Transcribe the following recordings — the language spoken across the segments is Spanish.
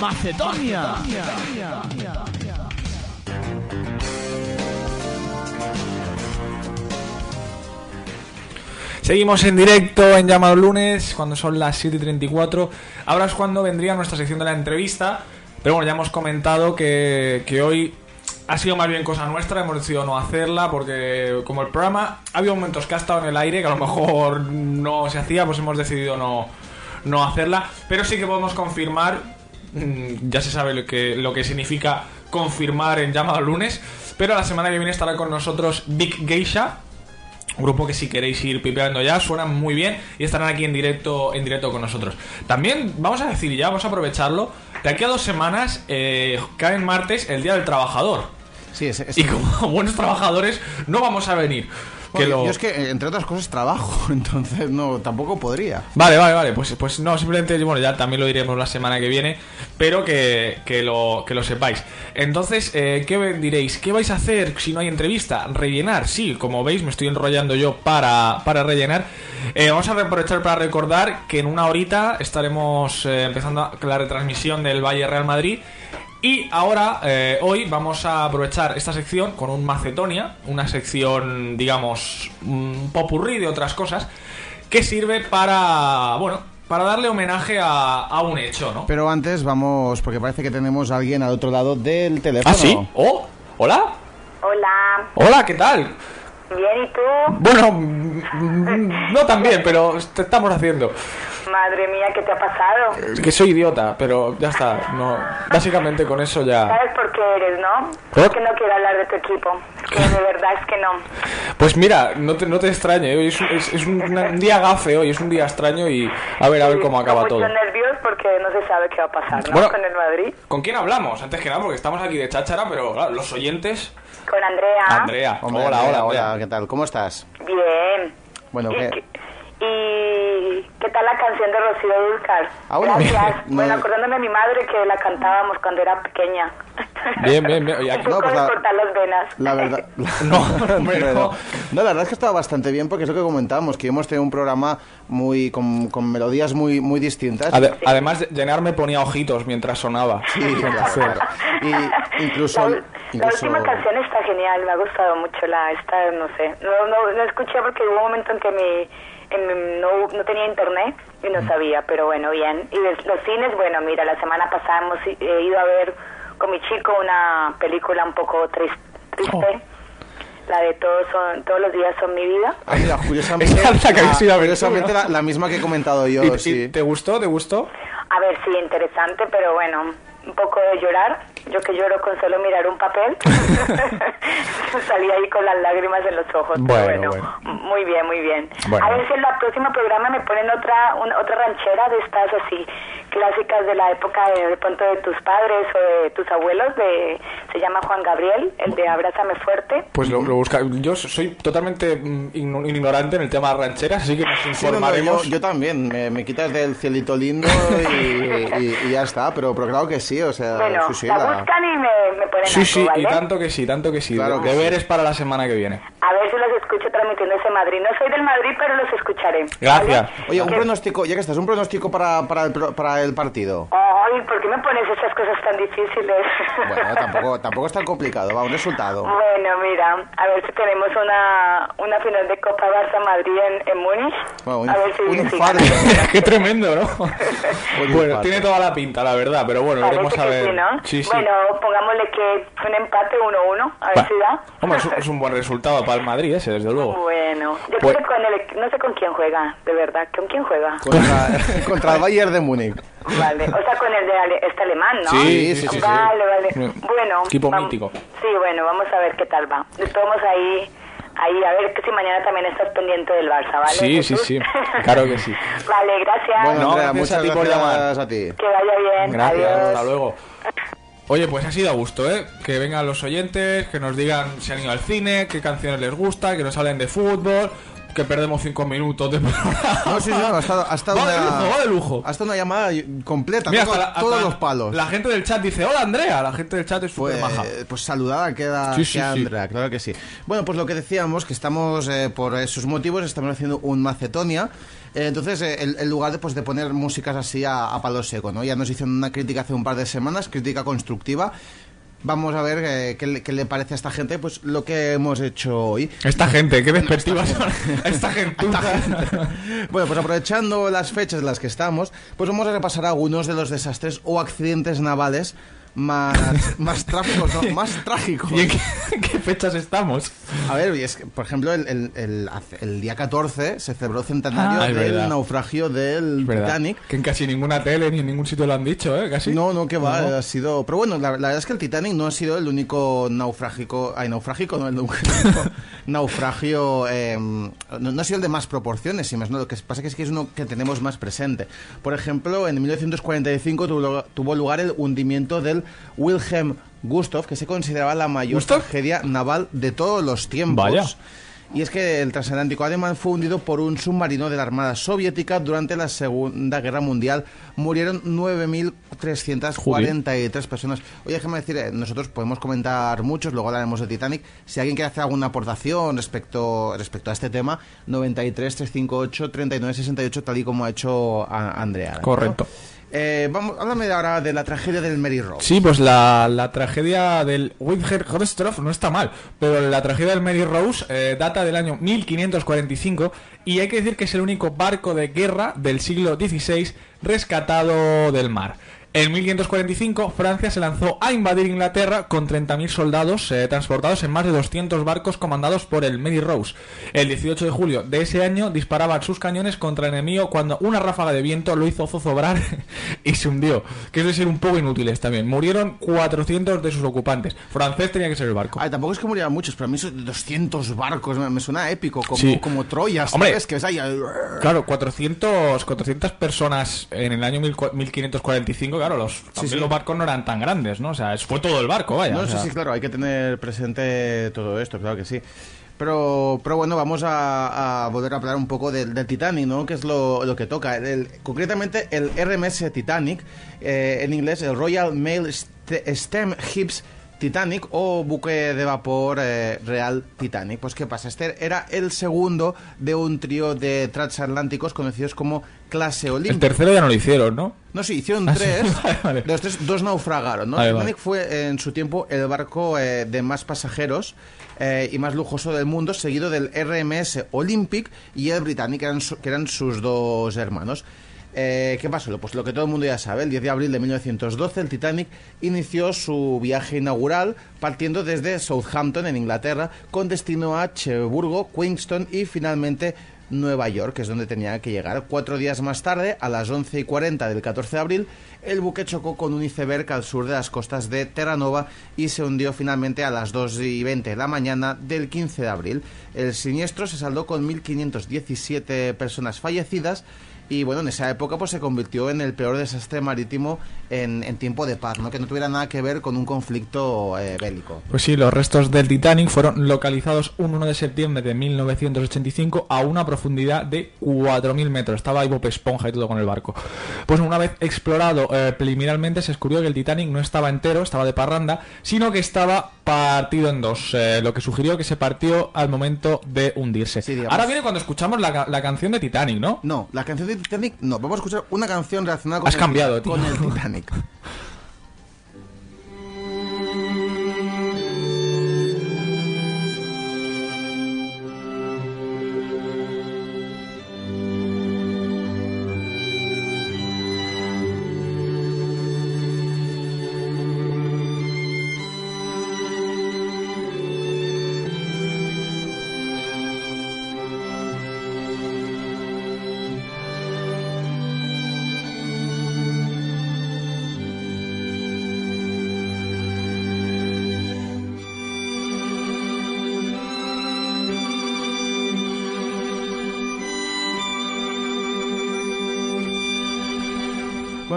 Macedonia. Seguimos en directo en Llamado Lunes, cuando son las 7.34. Ahora es cuando vendría nuestra sección de la entrevista. Pero bueno, ya hemos comentado que, que hoy ha sido más bien cosa nuestra, hemos decidido no hacerla porque como el programa ha habido momentos que ha estado en el aire, que a lo mejor no se hacía, pues hemos decidido no, no hacerla. Pero sí que podemos confirmar, ya se sabe lo que, lo que significa confirmar en Llamado Lunes, pero la semana que viene estará con nosotros Big Geisha, un grupo que si queréis ir pipeando ya suenan muy bien y estarán aquí en directo en directo con nosotros. También vamos a decir ya, vamos a aprovecharlo, de aquí a dos semanas eh, cae en martes el Día del Trabajador. Sí, es, es- Y como buenos trabajadores no vamos a venir. Que Bueno, lo- Yo es que, eh, entre otras cosas, trabajo, entonces no, tampoco podría. Vale, vale, vale. Pues, pues no, simplemente, bueno, ya también lo diremos la semana que viene, pero que, que lo, que lo sepáis. Entonces, eh, ¿qué diréis? ¿Qué vais a hacer si no hay entrevista? ¿Rellenar? Sí, como veis, me estoy enrollando yo para, para rellenar. Eh, vamos a aprovechar para recordar que en una horita estaremos eh, empezando la retransmisión del Valle Real Madrid. Y ahora, eh, hoy, vamos a aprovechar esta sección con un Macedonia, una sección, digamos, un popurrí de otras cosas, que sirve para, bueno, para darle homenaje a, a un hecho, ¿no? Pero antes vamos, porque parece que tenemos a alguien al otro lado del teléfono. ¿Ah, sí? ¿Oh? ¿Hola? Hola, ¿Hola? ¿Qué tal? bien, ¿y tú? Bueno, mm, no tan bien, pero te estamos haciendo. Madre mía, ¿qué te ha pasado? Que soy idiota, pero ya está. No, básicamente con eso ya... ¿Sabes por qué eres, no? ¿Por? Es que no quiero hablar de tu equipo. Que de verdad es que no. Pues mira, no te, no te extrañe, hoy es, un- es- es un, un día gafe hoy, es un día extraño y a ver, a ver cómo acaba todo. muchos nervios porque no se sabe qué va a pasar, ¿no? Bueno. Con el Madrid. ¿Con quién hablamos? Antes que nada, porque estamos aquí de cháchara, pero claro, los oyentes... Con Andrea. Andrea, Hombre, hola, Andrea, hola, hola, hola. ¿qué tal? ¿Cómo estás? Bien. Bueno, ¿Y, ¿qué? ¿Y qué tal la canción de Rocío Dúrcal? Ah, bueno, Gracias. no- Bueno, acordándome de mi madre que la cantábamos cuando era pequeña. Bien, bien, bien. Oye, Un aquí- poco No, pues de la- cortar las venas. La verdad... No, hombre, Pero- no. no, la verdad es que estaba bastante bien porque es lo que comentábamos, que hemos tenido un programa muy con, con melodías muy, muy distintas. Ade- Además, Llenar me ponía ojitos mientras sonaba. Sí, claro, claro. Y incluso... La, la incluso- última canción está genial, me ha gustado mucho la esta, no sé. No, no, no escuché porque hubo un momento en que mi- no, no tenía internet y Mm. no sabía, pero bueno, bien. Y de los cines, bueno, mira, la semana pasada hemos i- he ido a ver con mi chico una película un poco tris- triste. Oh. La de todos son todos los días son mi vida. Mira, curiosamente, Esa es la que habéis ido a ver tú, curiosamente ¿no? la, la misma que he comentado yo, ¿Y- y sí. ¿Te gustó? ¿Te gustó? A ver, sí, interesante, pero bueno, un poco de llorar. Yo que lloro con solo mirar un papel. Salí ahí con las lágrimas en los ojos. pero Bueno, bueno, bueno. muy bien, muy bien. Bueno. A ver si en la próxima programa me ponen otra una- otra ranchera de estas así clásicas de la época de, de pronto de tus padres o de tus abuelos. De se llama Juan Gabriel, el de Abrázame fuerte. Pues lo, lo busca. Yo soy totalmente mm, igno- ignorante en el tema de rancheras, así que nos Sí, no, no, informaremos. yo, yo también, me, me quitas del cielito lindo y, y- y ya está, pero, pero claro que sí, o sea, Bueno, sí, sí, la la- buscan y me, me ponen Sí, algo, sí, y tanto que sí, tanto que sí. Claro que Deberes para la semana que viene. A ver si los escucho transmitiendo ese Madrid. No soy del Madrid, pero los escucharé. Gracias. ¿vale? Oye, un pronóstico, ya que estás, un pronóstico para, para, el, para el partido. Ay, ¿por qué me pones esas cosas tan difíciles? Bueno, tampoco, tampoco es tan complicado, va, un resultado. Bueno, mira, a ver si tenemos una, una final de Copa Barça-Madrid en, en Múnich. Bueno, un, a ver si un infarto. Qué tremendo, ¿no? Un bueno, infarto. tiene toda la pinta, la verdad, pero bueno, Parece veremos a ver. sí, ¿no? Sí, sí. Bueno, pongámosle que un empate 1-1, a ver Va. si da. Hombre, es un, es un buen resultado para el Madrid ese, desde luego. Bueno, yo Pues- creo que con el, no sé con quién juega, de verdad, ¿con quién juega? Contra, contra el Bayern de Múnich. Vale, o sea, con el de ale- este alemán, ¿no? Sí, sí, sí, sí. Vale, vale. Sí. Bueno. Equipo mítico. Sí, bueno, vamos a ver qué tal va. Modos ahí, ahí a ver que si mañana también estás pendiente del Barça, ¿vale? Sí, sí, Jesús? sí. Claro que sí. vale, gracias. Bueno, No, gracias a muchas ti por llamar. a ti. que vaya bien. Gracias, Adiós. hasta luego. Oye, pues ha sido a gusto, ¿eh? Que vengan los oyentes, que nos digan si han ido al cine, qué canciones les gusta, que nos hablen de fútbol, que perdemos cinco minutos de programa. No, sí, sí, no, ha estado, ha estado Va de una, lujo, va de lujo. Ha estado una llamada completa, Mira, hasta la- todos los palos. La gente del chat dice, hola Andrea, la gente del chat es Pues, maja. pues saludada queda, Sí, sí, queda sí. Andrea, claro que sí. Bueno, pues lo que decíamos, que estamos, eh, por esos motivos, estamos haciendo un Macedonia. Eh, entonces, eh, en, en lugar de, pues, de poner músicas así a, a palo seco, ¿no? Ya nos hicieron una crítica hace un par de semanas, crítica constructiva. Vamos a ver eh, qué, le, qué le parece a esta gente pues lo que hemos hecho hoy. Esta gente, qué despectiva son. Esta gente. Bueno, pues aprovechando las fechas en las que estamos, pues vamos a repasar algunos de los desastres o accidentes navales más, más trágicos, ¿no? Más trágicos. ¿Y en qué, fechas estamos? A ver, y es que, por ejemplo, el, el- el- día 14 se celebró el centenario Ah, del naufragio del. Titanic. Que en casi ninguna tele ni en ningún sitio lo han dicho, ¿eh? Casi. No, no, que va, No. ha sido... Pero bueno, la, la verdad es que el Titanic no ha sido el único naufrágico... Ay, naufrágico, no, el único naufragio... eh, no, no ha sido el de más proporciones, si más no. Lo que pasa que es que es uno que tenemos más presente. Por ejemplo, en 1945 tuvo, tuvo lugar el hundimiento del Wilhelm Gustave, que se consideraba la mayor ¿Gustav? tragedia naval de todos los tiempos. Vaya. Y es que el transatlántico alemán fue hundido por un submarino de la Armada Soviética durante la Segunda Guerra Mundial. Murieron 9.343 personas. Oye, déjame decir, eh, nosotros podemos comentar muchos, luego hablaremos de Titanic. Si alguien quiere hacer alguna aportación respecto, respecto a este tema, 93 358 39 68, tal y como ha hecho Andrea. ¿no? Correcto. Eh, vamos, háblame ahora de la tragedia del Mary Rose. Sí, pues la, la tragedia del Winter Hodestroff no está mal, pero la tragedia del Mary Rose eh, data del año 1545 y hay que decir que es el único barco de guerra del siglo XVI rescatado del mar. En 1545 Francia se lanzó a invadir Inglaterra con 30.000 soldados eh, transportados en más de 200 barcos comandados por el Mary Rose. El 18 de julio de ese año disparaban sus cañones contra el enemigo cuando una ráfaga de viento lo hizo zozobrar y se hundió. Que es de ser un poco inútiles también. Murieron 400 de sus ocupantes. Francés tenía que ser el barco. Ay, tampoco es que murieran muchos, pero a mí esos 200 barcos me, me suena épico, como, Sí. como Troya, Hombre. ¿sabes? Que es ahí... Claro, 400, 400 personas en el año 14- 1545, claro, los, también sí. los barcos no eran tan grandes, ¿no? O sea, fue todo el barco, vaya. No, o sea. sí, claro, hay que tener presente todo esto, claro que sí. Pero, pero bueno, vamos a, a volver a hablar un poco del, del Titanic, ¿no? Que es lo, lo que toca. El- concretamente, el RMS Titanic, eh, en inglés, el Royal Mail St- Stem Ships Titanic o buque de vapor eh, Real Titanic. Pues, ¿qué pasa? Este era el segundo de un trío de transatlánticos conocidos como clase El Olímpica. tercero ya no lo hicieron, ¿no? No, sí, hicieron Ah, tres. Vale. De los tres, dos naufragaron, ¿no? Vale, El vale. Titanic fue eh, en su tiempo el barco eh, de más pasajeros eh, y más lujoso del mundo, seguido del RMS Olympic y el Britannic, que eran, su- que eran sus dos hermanos. Eh, ¿Qué pasó? Pues lo que todo el mundo ya sabe, el 10 de abril de 1912 el Titanic inició su viaje inaugural partiendo desde Southampton, en Inglaterra, con destino a Cherburgo, Queenston y finalmente Nueva York, que es donde tenía que llegar. Cuatro días más tarde, a las 11 y 40 del 14 de abril, el buque chocó con un iceberg al sur de las costas de Terranova y se hundió finalmente a las 2 y 20 de la mañana del 15 de abril. El siniestro se saldó con 1.517 personas fallecidas y bueno, en esa época pues se convirtió en el peor desastre marítimo en, en tiempo de paz, ¿no? que no tuviera nada que ver con un conflicto eh, bélico. Pues sí, los restos del Titanic fueron localizados un 1 de septiembre de 1985 a una profundidad de 4.000 metros. Estaba ahí Bob Esponja y todo con el barco. Pues una vez explorado eh, preliminarmente se descubrió que el Titanic no estaba entero, estaba de parranda, sino que estaba partido en dos, eh, lo que sugirió que se partió al momento de hundirse. Sí. Ahora viene cuando escuchamos la, la canción de Titanic, ¿no? No, la canción de Titanic, no, vamos a escuchar una canción relacionada con, Has el, cambiado, tío. con el Titanic.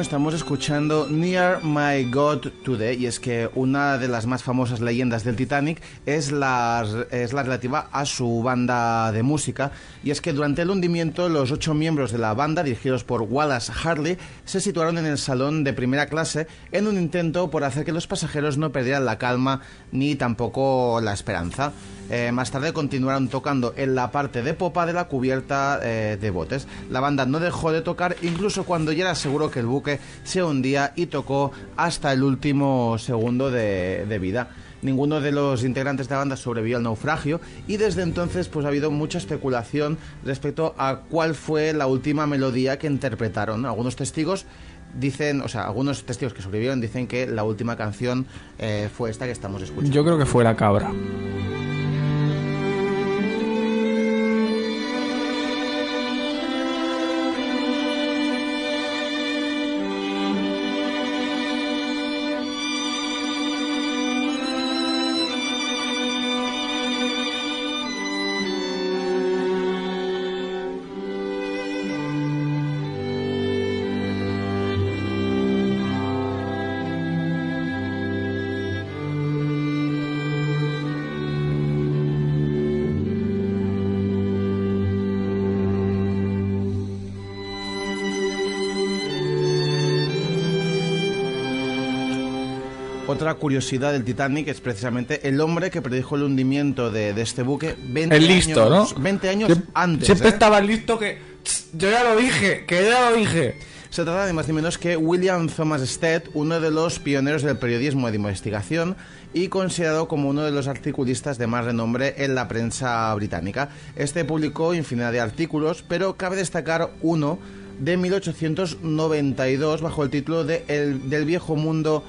Estamos escuchando Near My God Today y es que una de las más famosas leyendas del Titanic es la, es la relativa a su banda de música y es que durante el hundimiento los ocho miembros de la banda, dirigidos por Wallace Harley, se situaron en el salón de primera clase en un intento por hacer que los pasajeros no perdieran la calma ni tampoco la esperanza. Eh, más tarde continuaron tocando en la parte de popa de la cubierta eh, de botes. La banda no dejó de tocar incluso cuando ya era seguro que el buque se hundía y tocó hasta el último segundo de, vida. Ninguno de los integrantes de la banda sobrevivió al naufragio y desde entonces pues ha habido mucha especulación respecto a cuál fue la última melodía que interpretaron. Algunos testigos dicen, o sea, algunos testigos que sobrevivieron dicen que la última canción eh, fue esta que estamos escuchando. Yo creo que fue la cabra. Otra curiosidad del Titanic es precisamente el hombre que predijo el hundimiento de, de este buque 20 El listo, años, ¿no? 20 años antes. Siempre ¿eh? estaba listo que. "Tss, Yo ya lo dije, que ya lo dije. Se trata de más ni menos que William Thomas Stead, uno de los pioneros del periodismo de investigación y considerado como uno de los articulistas de más renombre en la prensa británica. Este publicó infinidad de artículos, pero cabe destacar uno de 1892 bajo el título de El- Del viejo mundo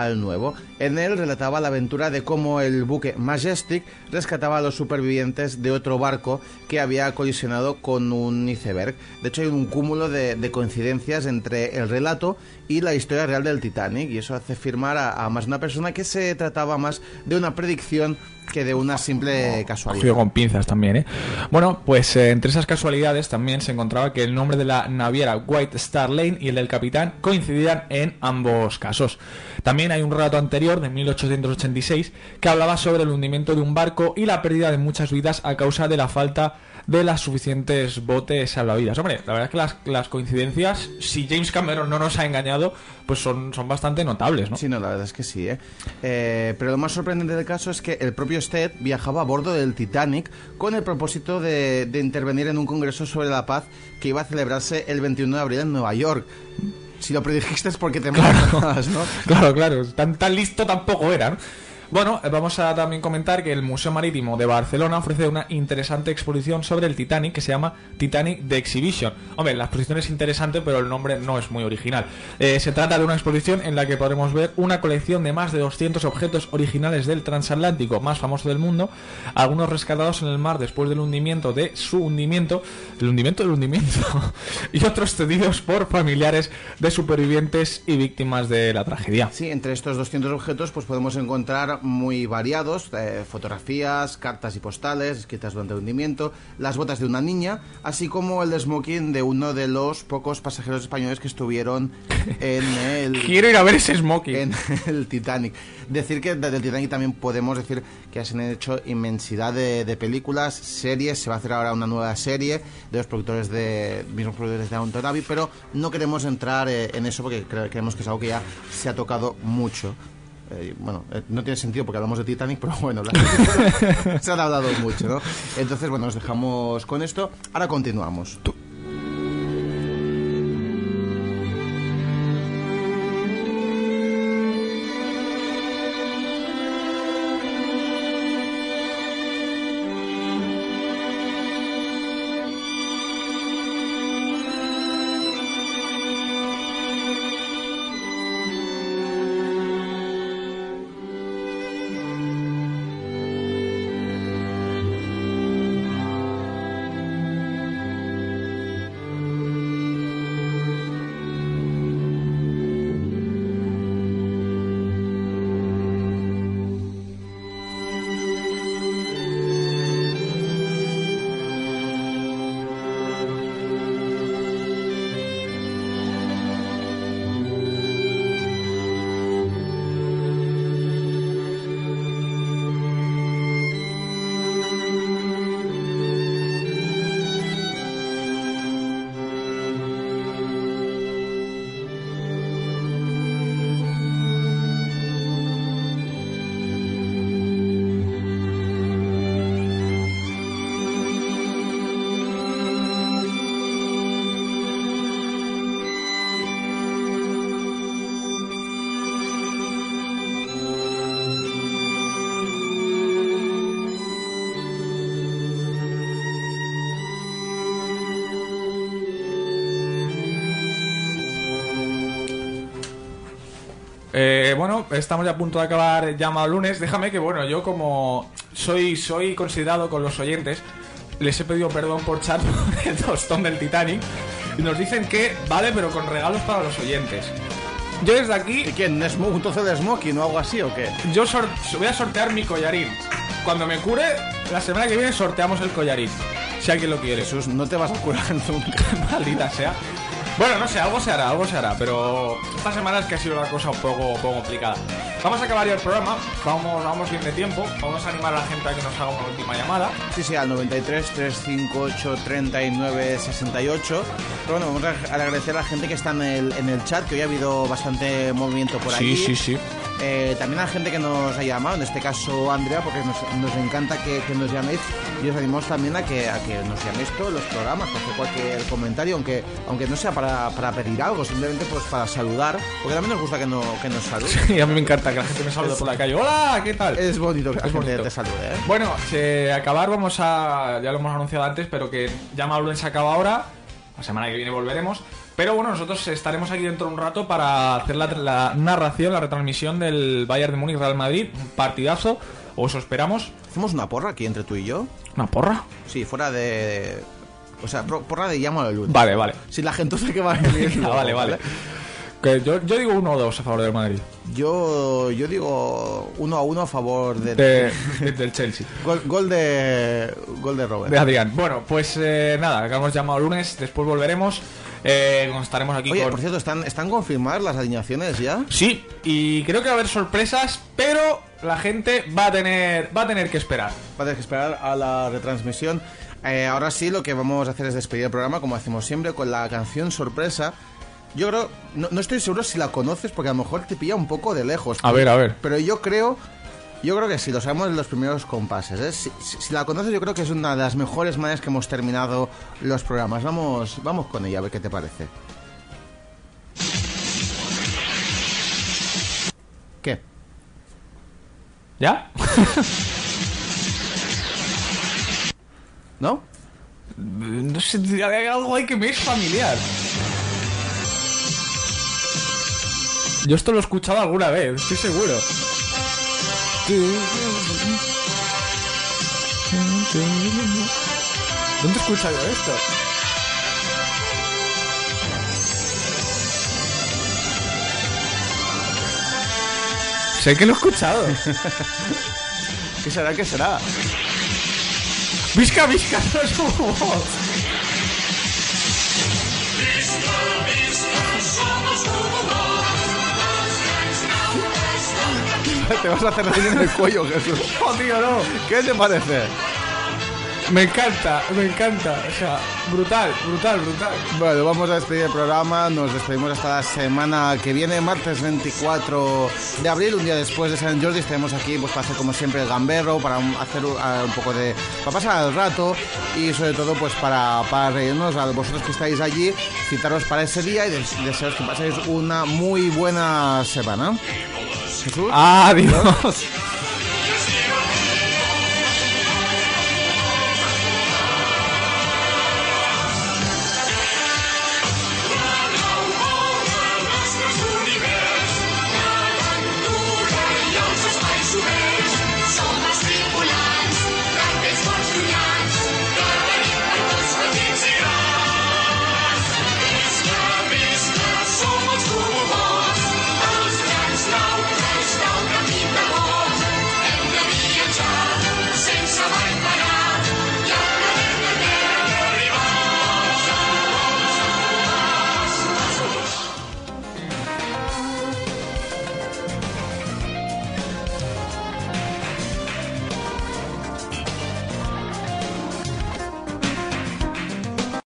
al nuevo. En él relataba la aventura de cómo el buque Majestic rescataba a los supervivientes de otro barco que había colisionado con un iceberg. De hecho, hay un cúmulo de, de coincidencias entre el relato y la historia real del Titanic, y eso hace firmar a, a más una persona que se trataba más de una predicción que de una simple casualidad. Con pinzas también, ¿eh? Bueno, pues eh, entre esas casualidades también se encontraba que el nombre de la naviera White Star Lane y el del capitán coincidían en ambos casos. También hay un relato anterior de 1886 que hablaba sobre el hundimiento de un barco y la pérdida de muchas vidas a causa de la falta de las suficientes botes salvavidas. Hombre, la verdad es que las, las coincidencias, si James Cameron no nos ha engañado, pues son, son bastante notables, ¿no? Sí, no, la verdad es que sí, ¿eh? Eh, Pero lo más sorprendente del caso es que el propio Stead viajaba a bordo del Titanic con el propósito de, de intervenir en un congreso sobre la paz que iba a celebrarse el 21 de abril en Nueva York. Si lo predijiste es porque te matas, ¿no? Claro, claro, tan, tan listo tampoco era. ¿no? Bueno, eh, vamos a también comentar que el Museo Marítimo de Barcelona ofrece una interesante exposición sobre el Titanic que se llama Titanic The Exhibition. Hombre, la exposición es interesante, pero el nombre no es muy original. Eh, se trata de una exposición en la que podremos ver una colección de más de 200 objetos originales del transatlántico más famoso del mundo, algunos rescatados en el mar después del hundimiento de su hundimiento, el hundimiento del hundimiento, y otros cedidos por familiares de supervivientes y víctimas de la tragedia. Sí, entre estos 200 objetos pues podemos encontrar muy variados, eh, fotografías, cartas y postales escritas durante el hundimiento, las botas de una niña, así como el smoking de uno de los pocos pasajeros españoles que estuvieron en el... Quiero ir a ver ese smoking. en el Titanic. Decir que del Titanic también podemos decir que se han hecho inmensidad de, de películas, series, se va a hacer ahora una nueva serie de los productores de mismos productores de Downton Abbey, pero no queremos entrar eh, en eso porque cre- creemos que es algo que ya se ha tocado mucho. Eh, bueno, eh, no tiene sentido porque hablamos de Titanic, pero bueno, se han hablado mucho, ¿no? Entonces, bueno, nos dejamos con esto. Ahora continuamos. Eh, bueno, estamos ya a punto de acabar llamado lunes. Déjame que, bueno, yo como soy, soy considerado con los oyentes, les he pedido perdón por chat por el tostón del Titanic. Y nos dicen que vale, pero con regalos para los oyentes. Yo desde aquí, ¿Y quién? ¿Es un trozo de smoking o algo así o qué? yo sor- voy a sortear mi collarín. Cuando me cure, la semana que viene sorteamos el collarín. Si alguien lo quiere. Jesús, no te vas a curar nunca. Maldita sea. Bueno, no sé, algo se hará, algo se hará, pero esta semana es que ha sido una cosa un poco, un poco complicada. Vamos a acabar ya el programa, vamos, vamos bien de tiempo, vamos a animar a la gente a que nos haga una última llamada. Sí, sí, al 93 358 39 68. Pero bueno, vamos a agradecer a la gente que está en el, en el chat, que hoy ha habido bastante movimiento por aquí. sí. Eh, también a la gente que nos ha llamado, en este caso Andrea, porque nos, nos encanta que, que nos llaméis. Y os animamos también a que, a que nos llaméis todos los programas, hacer cualquier comentario, aunque, aunque no sea para, para pedir algo, simplemente pues para saludar, porque también nos gusta que, no, que nos saluden. Y a mí me encanta que la gente me salude por la calle. ¡Hola! ¿Qué tal? Es bonito que la Es gente te salude, ¿eh? Bueno, se acabar vamos a... Ya lo hemos anunciado antes, pero que llama Lunes se acaba ahora. La semana que viene volveremos. Pero bueno, nosotros estaremos aquí dentro de un rato para hacer la, la narración, la retransmisión del Bayern de Múnich Real Madrid. Un partidazo, o eso esperamos. ¿Hacemos una porra aquí entre tú y yo? ¿Una porra? Sí, fuera de... O sea, porra de llamo al lunes. Vale, vale. Si la gente sabe que va a venir. Ah, luego, vale, vale. Que yo, yo digo uno o dos a favor del Madrid. Yo, yo digo uno a uno a favor de... De- de- del Chelsea. Gol, gol de... Gol de Robert. De Adrián. Bueno, pues eh, nada, acabamos llamado lunes, después volveremos. Eh, estaremos aquí Oye, con... por cierto, ¿están, ¿están confirmadas las alineaciones ya? Sí, y creo que va a haber sorpresas, pero la gente va a tener, va a tener que esperar. Va a tener que esperar a la retransmisión. Eh, ahora sí, lo que vamos a hacer es despedir el programa, como hacemos siempre, con la canción sorpresa. Yo creo, no, no estoy seguro si la conoces, porque a lo mejor te pilla un poco de lejos. A ver, a ver. Pero yo creo, yo creo que sí, lo sabemos en los primeros compases. ¿eh? Si, si- si la conoces, yo creo que es una de las mejores maneras que hemos terminado los programas. Vamos, vamos con ella, a ver qué te parece. ¿Qué? ¿Ya? ¿No? no sé, hay algo ahí que me es familiar. Yo esto lo he escuchado alguna vez, estoy seguro. ¿Dónde he escuchado yo esto? Sé que lo he escuchado. ¿Qué será? ¿Qué será? ¡Visca, visca! ¡No es su Te vas a hacer daño en el cuello, Jesús. ¡Oh, tío, no! ¿Qué te parece? Me encanta, me encanta. O sea, brutal, brutal, brutal. Bueno, vamos a despedir el programa. Nos despedimos hasta la semana que viene, martes 24 de abril, un día después de San Jordi. Estaremos aquí pues, para hacer, como siempre, el gamberro, para hacer un, a- un poco de. para pasar el rato y, sobre todo, pues para, para reírnos a vosotros que estáis allí, citaros para ese día y des- desearos que paséis una muy buena semana. Jesús. Adiós.